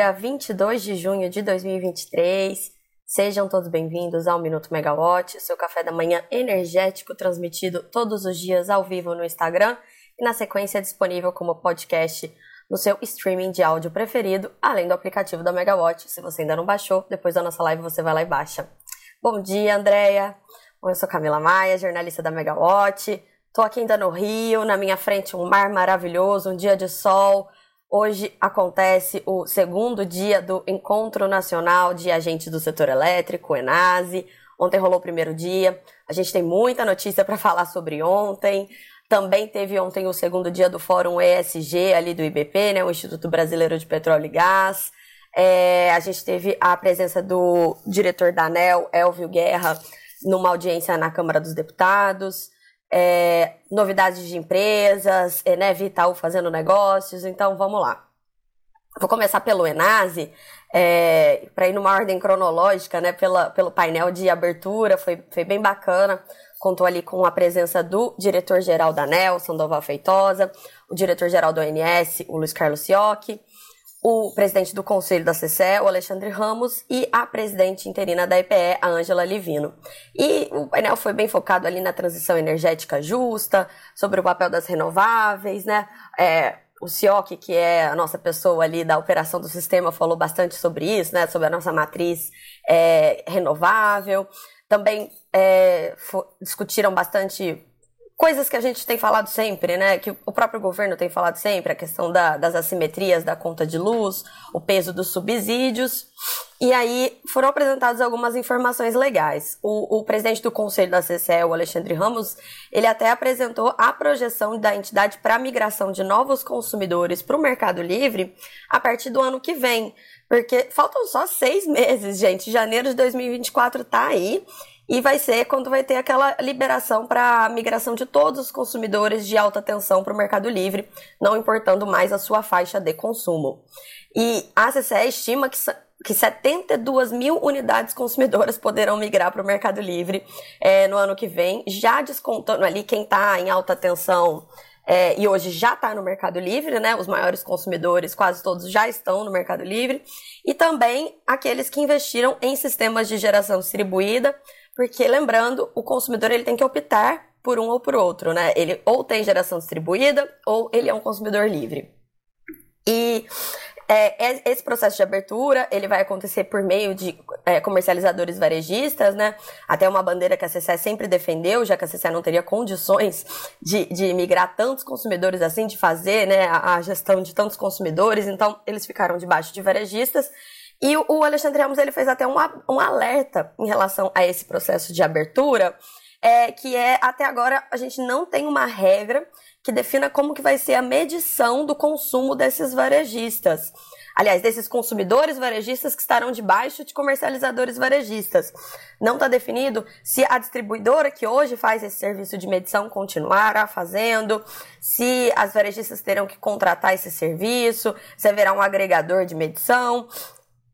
quinta-feira, 22 de junho de 2023. Sejam todos bem-vindos ao Minuto Megawatt, seu café da manhã energético transmitido todos os dias ao vivo no Instagram e na sequência disponível como podcast no seu streaming de áudio preferido, além do aplicativo da Megawatt. Se você ainda não baixou, depois da nossa live você vai lá e baixa. Bom dia, Andréia. Eu sou Camila Maia, jornalista da Megawatt. Tô aqui ainda no Rio, na minha frente um mar maravilhoso, um dia de sol. Hoje acontece o segundo dia do Encontro Nacional de Agentes do Setor Elétrico, ENASE. Ontem rolou o primeiro dia. A gente tem muita notícia para falar sobre ontem. Também teve ontem o segundo dia do Fórum ESG ali do IBP, né, o Instituto Brasileiro de Petróleo e Gás. É, a gente teve a presença do diretor da ANEL, Elvio Guerra, numa audiência na Câmara dos Deputados é, novidades de empresas, é, né, Vital fazendo negócios, então vamos lá. Vou começar pelo Enase, é, para ir numa ordem cronológica, né, pela, pelo painel de abertura, foi, foi bem bacana. Contou ali com a presença do diretor-geral da ANEL, Sandoval Feitosa, o diretor-geral do ONS, o Luiz Carlos Siocchi, o presidente do Conselho da CCE, o Alexandre Ramos, e a presidente interina da EPE, a Ângela Livino. E o painel foi bem focado ali na transição energética justa, sobre o papel das renováveis, né? É, o Sioc, que é a nossa pessoa ali da operação do sistema, falou bastante sobre isso, né? Sobre a nossa matriz é, renovável. Também é, discutiram bastante coisas que a gente tem falado sempre, né? Que o próprio governo tem falado sempre, a questão da, das assimetrias da conta de luz, o peso dos subsídios. E aí foram apresentadas algumas informações legais. O, o presidente do conselho da CCE, o Alexandre Ramos, ele até apresentou a projeção da entidade para a migração de novos consumidores para o Mercado Livre a partir do ano que vem. Porque faltam só seis meses, gente. Janeiro de 2024 tá aí. E vai ser quando vai ter aquela liberação para a migração de todos os consumidores de alta tensão para o Mercado Livre, não importando mais a sua faixa de consumo. E a CCE estima que, que 72 mil unidades consumidoras poderão migrar para o Mercado Livre é, no ano que vem, já descontando ali quem está em alta tensão é, e hoje já está no Mercado Livre, né? Os maiores consumidores, quase todos já estão no Mercado Livre, e também aqueles que investiram em sistemas de geração distribuída, porque lembrando, o consumidor ele tem que optar por um ou por outro, né? Ele ou tem geração distribuída ou ele é um consumidor livre. E é, esse processo de abertura ele vai acontecer por meio de é, comercializadores varejistas, né? Até uma bandeira que a CCE sempre defendeu, já que a CCE não teria condições de, de migrar tantos consumidores assim, de fazer né, a, a gestão de tantos consumidores, então eles ficaram debaixo de varejistas. E o Alexandre Ramos ele fez até um, um alerta em relação a esse processo de abertura, é, que é até agora a gente não tem uma regra que defina como que vai ser a medição do consumo desses varejistas. Aliás, desses consumidores varejistas que estarão debaixo de comercializadores varejistas. Não está definido se a distribuidora que hoje faz esse serviço de medição continuará fazendo, se as varejistas terão que contratar esse serviço, se haverá um agregador de medição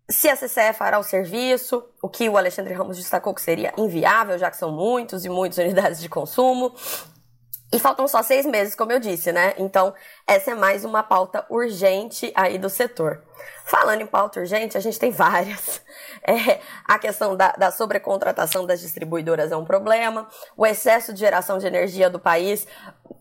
se a CCE fará o serviço, o que o Alexandre Ramos destacou que seria inviável, já que são muitos e muitas unidades de consumo. E faltam só seis meses, como eu disse, né? Então, essa é mais uma pauta urgente aí do setor. Falando em pauta urgente, a gente tem várias. É, a questão da, da sobrecontratação das distribuidoras é um problema. O excesso de geração de energia do país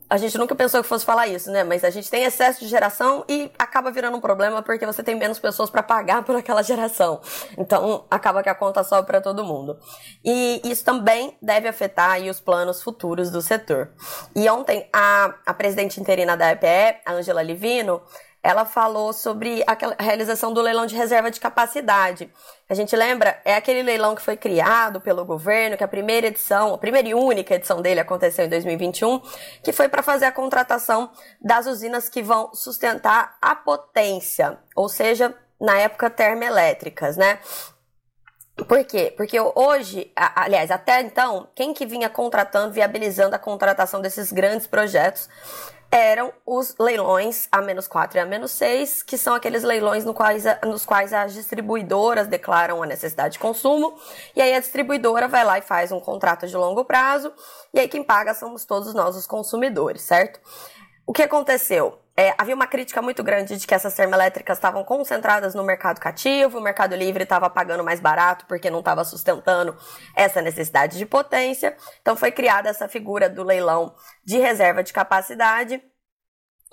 a gente nunca pensou que fosse falar isso, né? Mas a gente tem excesso de geração e acaba virando um problema porque você tem menos pessoas para pagar por aquela geração. Então, acaba que a conta sobe para todo mundo. E isso também deve afetar os planos futuros do setor. E ontem, a, a presidente interina da EPE, a Angela Livino, ela falou sobre a realização do leilão de reserva de capacidade. A gente lembra, é aquele leilão que foi criado pelo governo, que a primeira edição, a primeira e única edição dele aconteceu em 2021, que foi para fazer a contratação das usinas que vão sustentar a potência, ou seja, na época termoelétricas, né? Por quê? Porque hoje, aliás, até então, quem que vinha contratando, viabilizando a contratação desses grandes projetos eram os leilões A-4 e A-6, que são aqueles leilões no quais, nos quais as distribuidoras declaram a necessidade de consumo, e aí a distribuidora vai lá e faz um contrato de longo prazo, e aí quem paga somos todos nós, os consumidores, certo? O que aconteceu? É, havia uma crítica muito grande de que essas termoelétricas estavam concentradas no mercado cativo, o mercado livre estava pagando mais barato porque não estava sustentando essa necessidade de potência. Então foi criada essa figura do leilão de reserva de capacidade.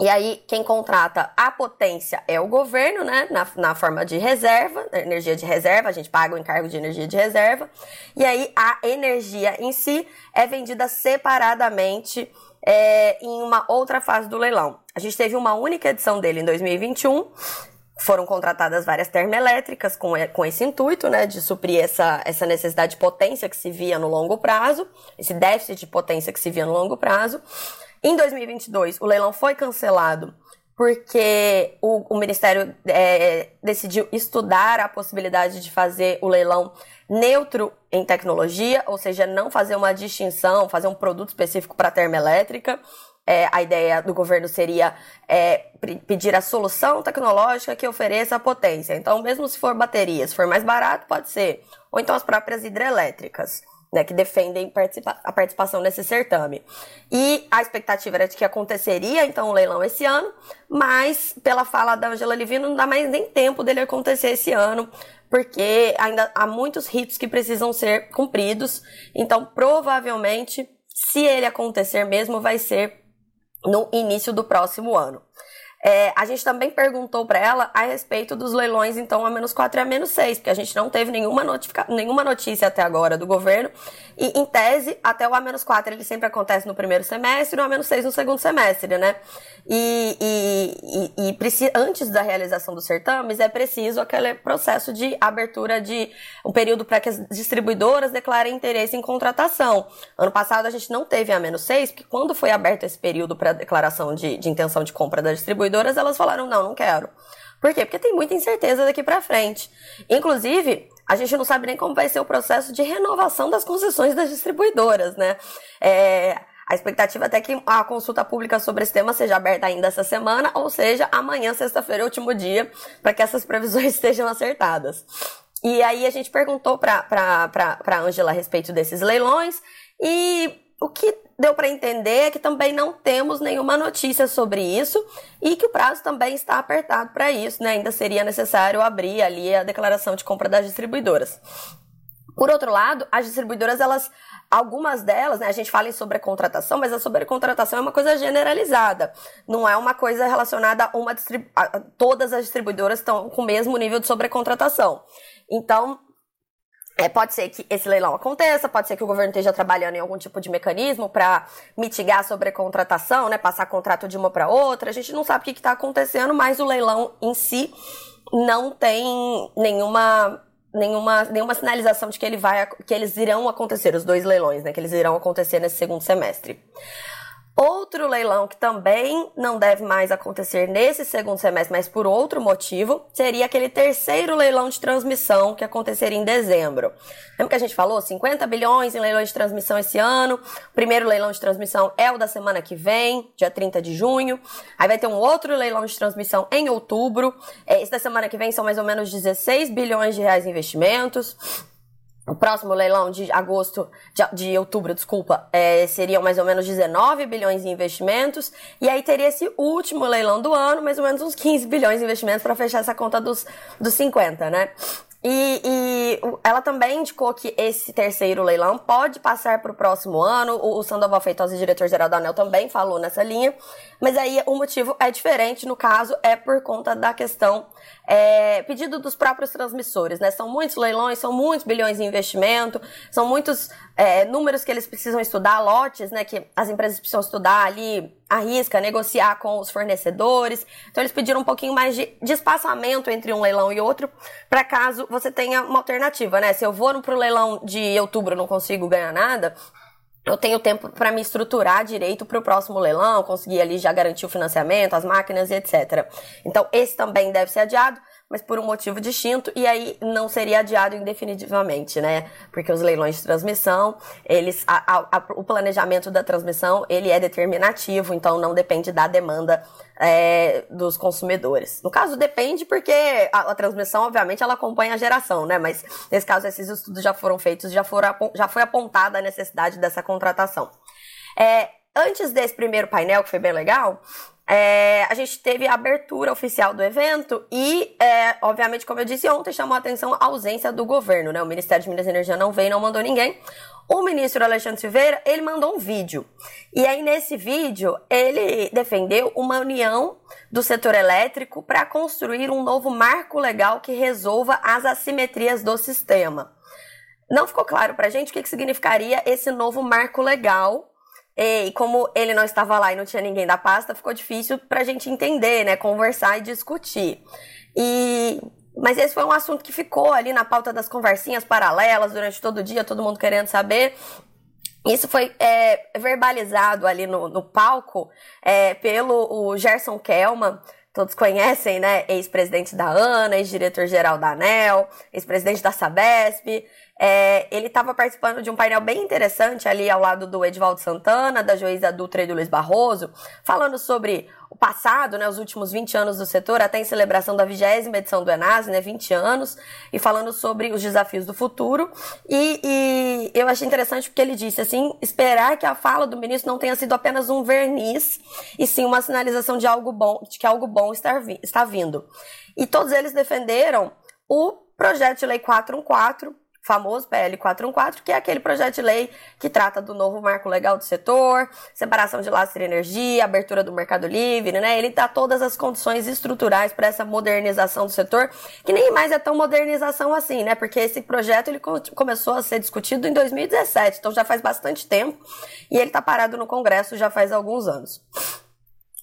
E aí, quem contrata a potência é o governo, né? Na, na forma de reserva, energia de reserva, a gente paga o encargo de energia de reserva. E aí, a energia em si é vendida separadamente é, em uma outra fase do leilão. A gente teve uma única edição dele em 2021. Foram contratadas várias termoelétricas com, com esse intuito, né, de suprir essa, essa necessidade de potência que se via no longo prazo, esse déficit de potência que se via no longo prazo. Em 2022, o leilão foi cancelado porque o, o Ministério é, decidiu estudar a possibilidade de fazer o leilão neutro em tecnologia, ou seja, não fazer uma distinção, fazer um produto específico para termoelétrica. É, a ideia do governo seria é, pedir a solução tecnológica que ofereça a potência. Então, mesmo se for baterias, se for mais barato, pode ser. Ou então as próprias hidrelétricas né, que defendem participa a participação nesse certame. E a expectativa era de que aconteceria então o leilão esse ano, mas pela fala da Angela Livino não dá mais nem tempo dele acontecer esse ano, porque ainda há muitos ritos que precisam ser cumpridos. Então, provavelmente, se ele acontecer mesmo, vai ser no início do próximo ano. É, a gente também perguntou para ela a respeito dos leilões, então, a menos 4 e a menos 6, porque a gente não teve nenhuma, nenhuma notícia até agora do governo. E, em tese, até o A menos 4 ele sempre acontece no primeiro semestre e o A menos 6 no segundo semestre, né? E, e, e, e antes da realização dos certames, é preciso aquele processo de abertura de um período para que as distribuidoras declarem interesse em contratação. Ano passado a gente não teve A menos 6, porque quando foi aberto esse período para declaração de, de intenção de compra da distribuidora, distribuidoras, elas falaram, não, não quero. Por quê? Porque tem muita incerteza daqui para frente. Inclusive, a gente não sabe nem como vai ser o processo de renovação das concessões das distribuidoras, né? É, a expectativa é até que a consulta pública sobre esse tema seja aberta ainda essa semana, ou seja, amanhã, sexta-feira, é último dia, para que essas previsões estejam acertadas. E aí a gente perguntou para a Angela a respeito desses leilões e o que deu para entender que também não temos nenhuma notícia sobre isso e que o prazo também está apertado para isso, né? Ainda seria necessário abrir ali a declaração de compra das distribuidoras. Por outro lado, as distribuidoras, elas, algumas delas, né, a gente fala em sobrecontratação, mas a sobrecontratação é uma coisa generalizada. Não é uma coisa relacionada a uma todas as distribuidoras estão com o mesmo nível de sobrecontratação. Então, é, pode ser que esse leilão aconteça, pode ser que o governo esteja trabalhando em algum tipo de mecanismo para mitigar a sobrecontratação, né, passar contrato de uma para outra. A gente não sabe o que está acontecendo, mas o leilão em si não tem nenhuma nenhuma, nenhuma sinalização de que ele vai que eles irão acontecer os dois leilões, né, que eles irão acontecer nesse segundo semestre. Outro leilão que também não deve mais acontecer nesse segundo semestre, mas por outro motivo, seria aquele terceiro leilão de transmissão que aconteceria em dezembro. Lembra que a gente falou 50 bilhões em leilões de transmissão esse ano? O primeiro leilão de transmissão é o da semana que vem, dia 30 de junho. Aí vai ter um outro leilão de transmissão em outubro. Esse da semana que vem são mais ou menos 16 bilhões de reais em investimentos. O próximo leilão de agosto, de, outubro, desculpa, é, seriam mais ou menos 19 bilhões em investimentos. E aí teria esse último leilão do ano, mais ou menos uns 15 bilhões em investimentos para fechar essa conta dos, dos 50, né? E, e, ela também indicou que esse terceiro leilão pode passar para o próximo ano. O, o Sandoval Feitosa, diretor-geral da ANEL, também falou nessa linha. Mas aí o motivo é diferente. No caso, é por conta da questão é, pedido dos próprios transmissores. Né? São muitos leilões, são muitos bilhões em investimento, são muitos é, números que eles precisam estudar, lotes né, que as empresas precisam estudar ali arrisca negociar com os fornecedores. Então eles pediram um pouquinho mais de, de espaçamento entre um leilão e outro, para caso você tenha uma alternativa, né? Se eu vou pro leilão de outubro não consigo ganhar nada, eu tenho tempo para me estruturar direito para o próximo leilão, conseguir ali já garantir o financiamento, as máquinas e etc. Então, esse também deve ser adiado mas por um motivo distinto, e aí não seria adiado indefinitivamente, né? Porque os leilões de transmissão, eles, a, a, a, o planejamento da transmissão, ele é determinativo, então não depende da demanda é, dos consumidores. No caso, depende porque a, transmissão, obviamente, ela acompanha a geração, né? Mas nesse caso, esses estudos já foram feitos, já, foram, já foi apontada a necessidade dessa contratação. É, antes desse primeiro painel, que foi bem legal, é, a gente teve a abertura oficial do evento e, é, obviamente, como eu disse ontem, chamou a atenção a ausência do governo, né? O Ministério de Minas e Energia não veio, não mandou ninguém. O ministro Alexandre Silveira, ele mandou um vídeo. E aí, nesse vídeo, ele defendeu uma união do setor elétrico para construir um novo marco legal que resolva as assimetrias do sistema. Não ficou claro para a gente o que, que significaria esse novo marco legal e como ele não estava lá e não tinha ninguém da pasta, ficou difícil para a gente entender, né? Conversar e discutir. E mas esse foi um assunto que ficou ali na pauta das conversinhas paralelas durante todo o dia, todo mundo querendo saber. Isso foi é, verbalizado ali no, no palco é, pelo o Gerson Kelman, todos conhecem, né? Ex-presidente da ANA, ex-diretor-geral da ANEL, ex-presidente da Sabesp. É, ele estava participando de um painel bem interessante ali ao lado do Edvaldo Santana, da juíza Dutra e do Luiz Barroso, falando sobre o passado, né, os últimos 20 anos do setor, até em celebração da vigésima edição do Enas, né, 20 anos, e falando sobre os desafios do futuro. E, e eu achei interessante porque ele disse assim, esperar que a fala do ministro não tenha sido apenas um verniz, e sim uma sinalização de algo bom, de que algo bom está, está vindo. E todos eles defenderam o projeto de lei 414, famoso PL 414, que é aquele projeto de lei que trata do novo marco legal do setor, separação de lastro de energia, abertura do mercado livre, né? Ele dá todas as condições estruturais para essa modernização do setor, que nem mais é tão modernização assim, né? Porque esse projeto ele começou a ser discutido em 2017, então já faz bastante tempo, e ele está parado no Congresso já faz alguns anos.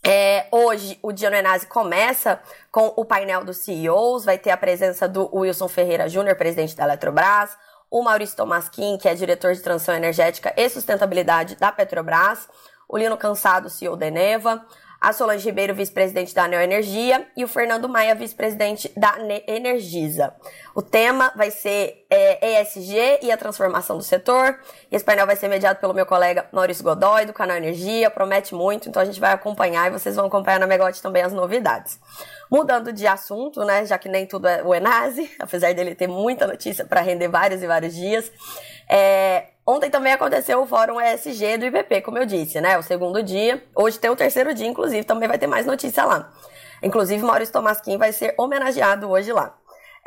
É, hoje, o Dia no Enase começa com o painel dos CEOs, vai ter a presença do Wilson Ferreira Júnior, presidente da Eletrobras, o Maurício Tomasquim, que é diretor de transição energética e sustentabilidade da Petrobras, o Lino Cansado, CEO da Eneva, a Solange Ribeiro, vice-presidente da Neo Energia, e o Fernando Maia, vice-presidente da Energisa. O tema vai ser é, ESG e a transformação do setor. Esse painel vai ser mediado pelo meu colega Maurício Godoy, do canal Energia, promete muito, então a gente vai acompanhar e vocês vão acompanhar na Megote também as novidades. Mudando de assunto, né, já que nem tudo é o Enase, apesar dele ter muita notícia para render vários e vários dias, é, Ontem também aconteceu o Fórum ESG do IBP, como eu disse, né? O segundo dia. Hoje tem o terceiro dia, inclusive, também vai ter mais notícia lá. Inclusive, Maurício Tomasquim vai ser homenageado hoje lá.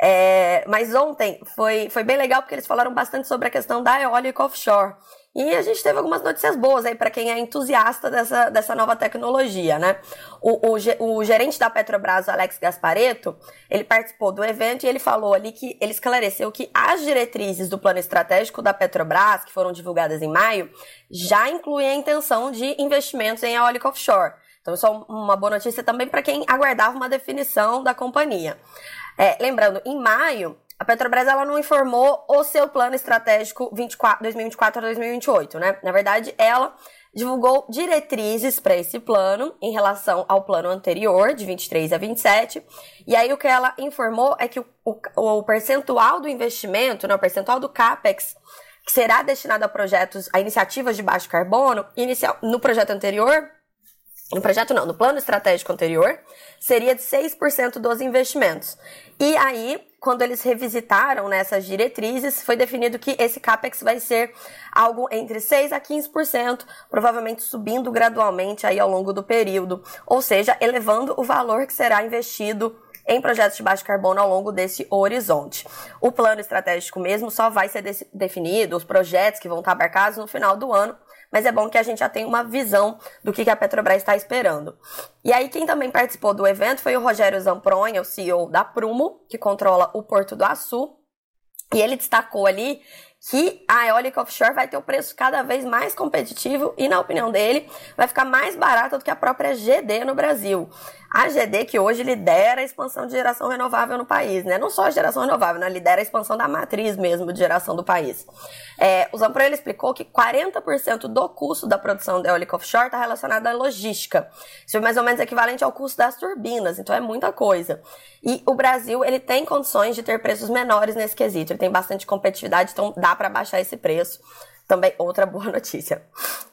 É, mas ontem foi, foi bem legal porque eles falaram bastante sobre a questão da eólica offshore. E a gente teve algumas notícias boas aí para quem é entusiasta dessa, dessa nova tecnologia, né? O, o, o, gerente da Petrobras, Alex Gaspareto, ele participou do evento e ele falou ali que ele esclareceu que as diretrizes do plano estratégico da Petrobras, que foram divulgadas em maio, já incluem a intenção de investimentos em eólica offshore. Então, isso é uma boa notícia também para quem aguardava uma definição da companhia. É, lembrando, em maio, a Petrobras ela não informou o seu plano estratégico 24, 2024 a 2028, né? Na verdade, ela divulgou diretrizes para esse plano em relação ao plano anterior, de 23 a 27. E aí o que ela informou é que o, o, o percentual do investimento, né, o percentual do CAPEX, que será destinado a projetos, a iniciativas de baixo carbono, inicial, no projeto anterior, no projeto não, no plano estratégico anterior, seria de 6% dos investimentos. E aí, quando eles revisitaram nessas diretrizes, foi definido que esse capex vai ser algo entre 6 a 15%, provavelmente subindo gradualmente aí ao longo do período, ou seja, elevando o valor que será investido em projetos de baixo carbono ao longo desse horizonte. O plano estratégico mesmo só vai ser definido, os projetos que vão estar abarcados no final do ano, mas é bom que a gente já tenha uma visão do que a Petrobras está esperando. E aí, quem também participou do evento foi o Rogério Zampronha, o CEO da Prumo, que controla o Porto do Açu. E ele destacou ali que a eólica offshore vai ter o preço cada vez mais competitivo e, na opinião dele, vai ficar mais barata do que a própria GD no Brasil. A GD que hoje lidera a expansão de geração renovável no país, né? Não só a geração renovável, né? Lidera a expansão da matriz mesmo de geração do país. É, o Zampro ele explicou que 40% do custo da produção da eólica offshore está relacionado à logística. Isso é mais ou menos equivalente ao custo das turbinas, então é muita coisa. E o Brasil ele tem condições de ter preços menores nesse quesito. Ele tem bastante competitividade, então dá para baixar esse preço. Também outra boa notícia.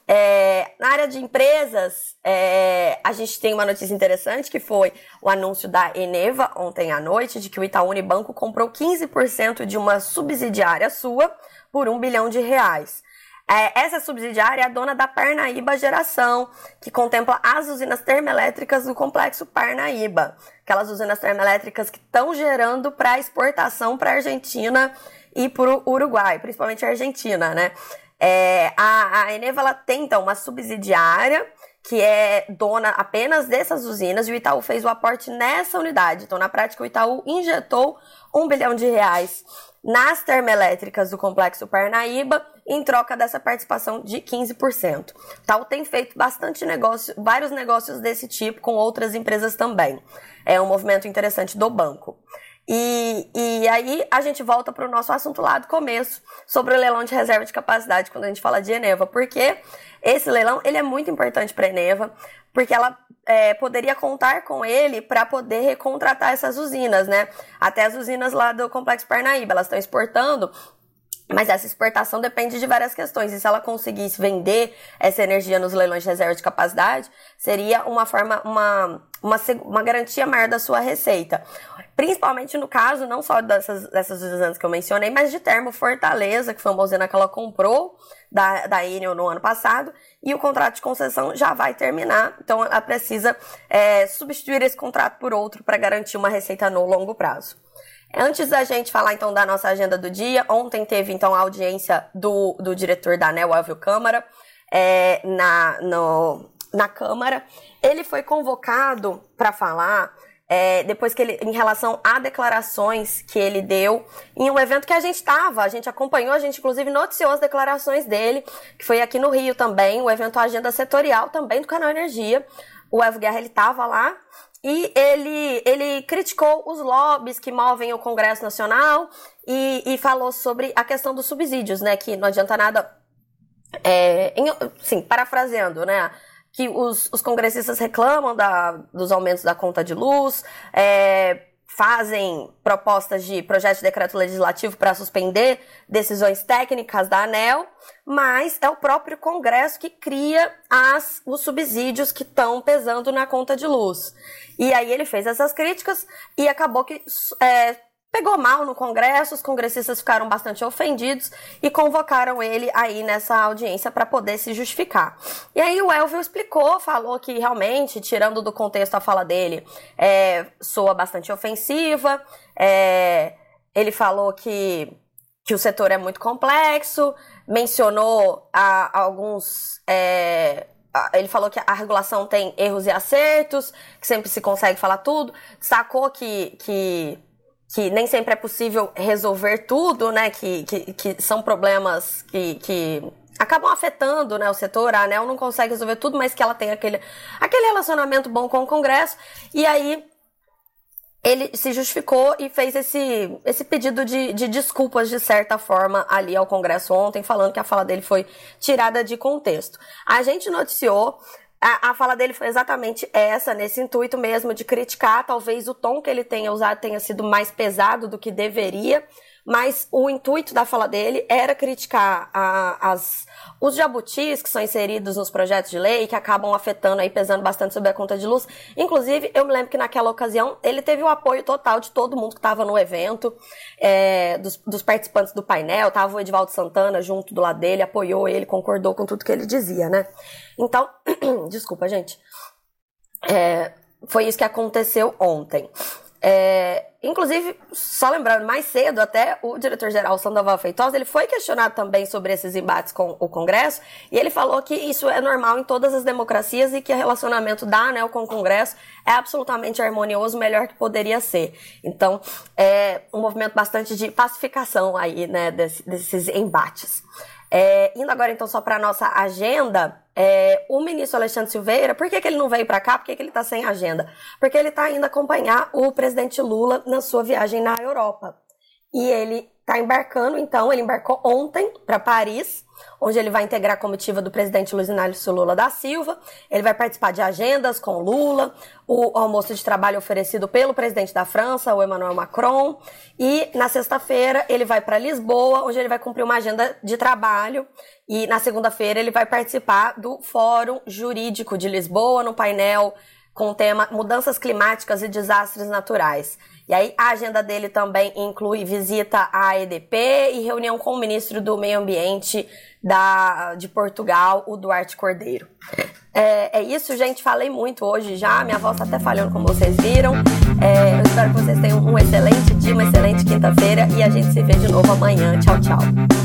É, na área de empresas, é, a gente tem uma notícia interessante que foi o anúncio da Eneva ontem à noite de que o Itaú Unibanco comprou 15% de uma subsidiária sua por um bilhão de reais. É, essa subsidiária é a dona da Parnaíba Geração, que contempla as usinas termoelétricas do complexo Parnaíba. Aquelas usinas termoelétricas que estão gerando para exportação para a Argentina e para o Uruguai, principalmente a Argentina, né? É, a, a Eneva ela tem então uma subsidiária que é dona apenas dessas usinas, e o Itaú fez o aporte nessa unidade. Então, na prática, o Itaú injetou um bilhão de reais nas termoelétricas do Complexo Parnaíba, em troca dessa participação de 15%. O Itaú tem feito bastante negócio, vários negócios desse tipo com outras empresas também. É um movimento interessante do banco. E, e aí a gente volta para o nosso assunto lá do começo, sobre o leilão de reserva de capacidade, quando a gente fala de Eneva, porque esse leilão ele é muito importante para a Eneva, porque ela é, poderia contar com ele para poder recontratar essas usinas, né? Até as usinas lá do Complexo Parnaíba, elas estão exportando mas essa exportação depende de várias questões. E se ela conseguisse vender essa energia nos leilões de reserva de capacidade, seria uma forma, uma, uma, uma garantia maior da sua receita. Principalmente no caso, não só dessas, dessas usinas que eu mencionei, mas de Termo Fortaleza, que foi uma usina que ela comprou da, da Enel no ano passado, e o contrato de concessão já vai terminar. Então ela precisa é, substituir esse contrato por outro para garantir uma receita no longo prazo. Antes da gente falar então da nossa agenda do dia, ontem teve então a audiência do, do diretor da ANEL, Elvio Câmara, é, na, no, na Câmara. Ele foi convocado para falar é, depois que ele, em relação a declarações que ele deu em um evento que a gente estava, a gente acompanhou, a gente inclusive noticiou as declarações dele, que foi aqui no Rio também, o evento Agenda Setorial também do Canal Energia. O Elvio Guerra ele estava lá e ele, ele criticou os lobbies que movem o Congresso Nacional e, e falou sobre a questão dos subsídios, né? Que não adianta nada. É, em, sim, parafraseando, né? Que os, os congressistas reclamam da, dos aumentos da conta de luz, é, fazem propostas de projeto de decreto legislativo para suspender decisões técnicas da ANEL, mas é o próprio Congresso que cria as, os subsídios que estão pesando na conta de luz. E aí ele fez essas críticas e acabou que é, pegou mal no Congresso, os congressistas ficaram bastante ofendidos e convocaram ele aí nessa audiência para poder se justificar. E aí o Elvio explicou, falou que realmente, tirando do contexto a fala dele, é, soa bastante ofensiva, é, ele falou que, que o setor é muito complexo, mencionou a, alguns. É, ele falou que a regulação tem erros e acertos, que sempre se consegue falar tudo, sacou que, que que nem sempre é possível resolver tudo, né? Que, que, que são problemas que, que acabam afetando né, o setor. A ANEL não consegue resolver tudo, mas que ela tem aquele, aquele relacionamento bom com o Congresso. E aí ele se justificou e fez esse, esse pedido de, de desculpas, de certa forma, ali ao Congresso ontem, falando que a fala dele foi tirada de contexto. A gente noticiou a, a fala dele foi exatamente essa, nesse intuito mesmo de criticar. Talvez o tom que ele tenha usado tenha sido mais pesado do que deveria, mas o intuito da fala dele era criticar a, as, os jabutis que são inseridos nos projetos de lei, que acabam afetando aí, pesando bastante sobre a conta de luz. Inclusive, eu me lembro que naquela ocasião ele teve o apoio total de todo mundo que estava no evento, é, dos, dos, participantes do painel, estava o Edvaldo Santana junto do lado dele, apoiou ele, concordou com tudo que ele dizia, né? Então, desculpa, gente. É, foi isso que aconteceu ontem. É, inclusive, só lembrando, mais cedo até o diretor-geral Sandoval Feitosa, ele foi questionado também sobre esses embates com o Congresso, e ele falou que isso é normal em todas as democracias e que o relacionamento da ANEL com o Congresso é absolutamente harmonioso, melhor que poderia ser. Então, é um movimento bastante de pacificação aí, né, desse, desses embates. É, indo agora então só para nossa agenda, é, o ministro Alexandre Silveira, por que, que ele não veio para cá? Por que, que ele está sem agenda? Porque ele está indo acompanhar o presidente Lula na sua viagem na Europa. E ele está embarcando, então, ele embarcou ontem para Paris onde ele vai integrar a comitiva do presidente Luiz Inácio Lula da Silva. Ele vai participar de agendas com Lula, o almoço de trabalho oferecido pelo presidente da França, o Emmanuel Macron. E na sexta-feira ele vai para Lisboa, onde ele vai cumprir uma agenda de trabalho. E na segunda-feira ele vai participar do Fórum Jurídico de Lisboa, no painel com o tema Mudanças Climáticas e Desastres Naturais. E aí a agenda dele também inclui visita à EDP e reunião com o ministro do Meio Ambiente da, de Portugal, o Duarte Cordeiro. É, é isso, gente. Falei muito hoje já. Minha voz tá até falhando, como vocês viram. É, eu espero que vocês tenham um excelente dia, uma excelente quinta-feira e a gente se vê de novo amanhã. Tchau, tchau.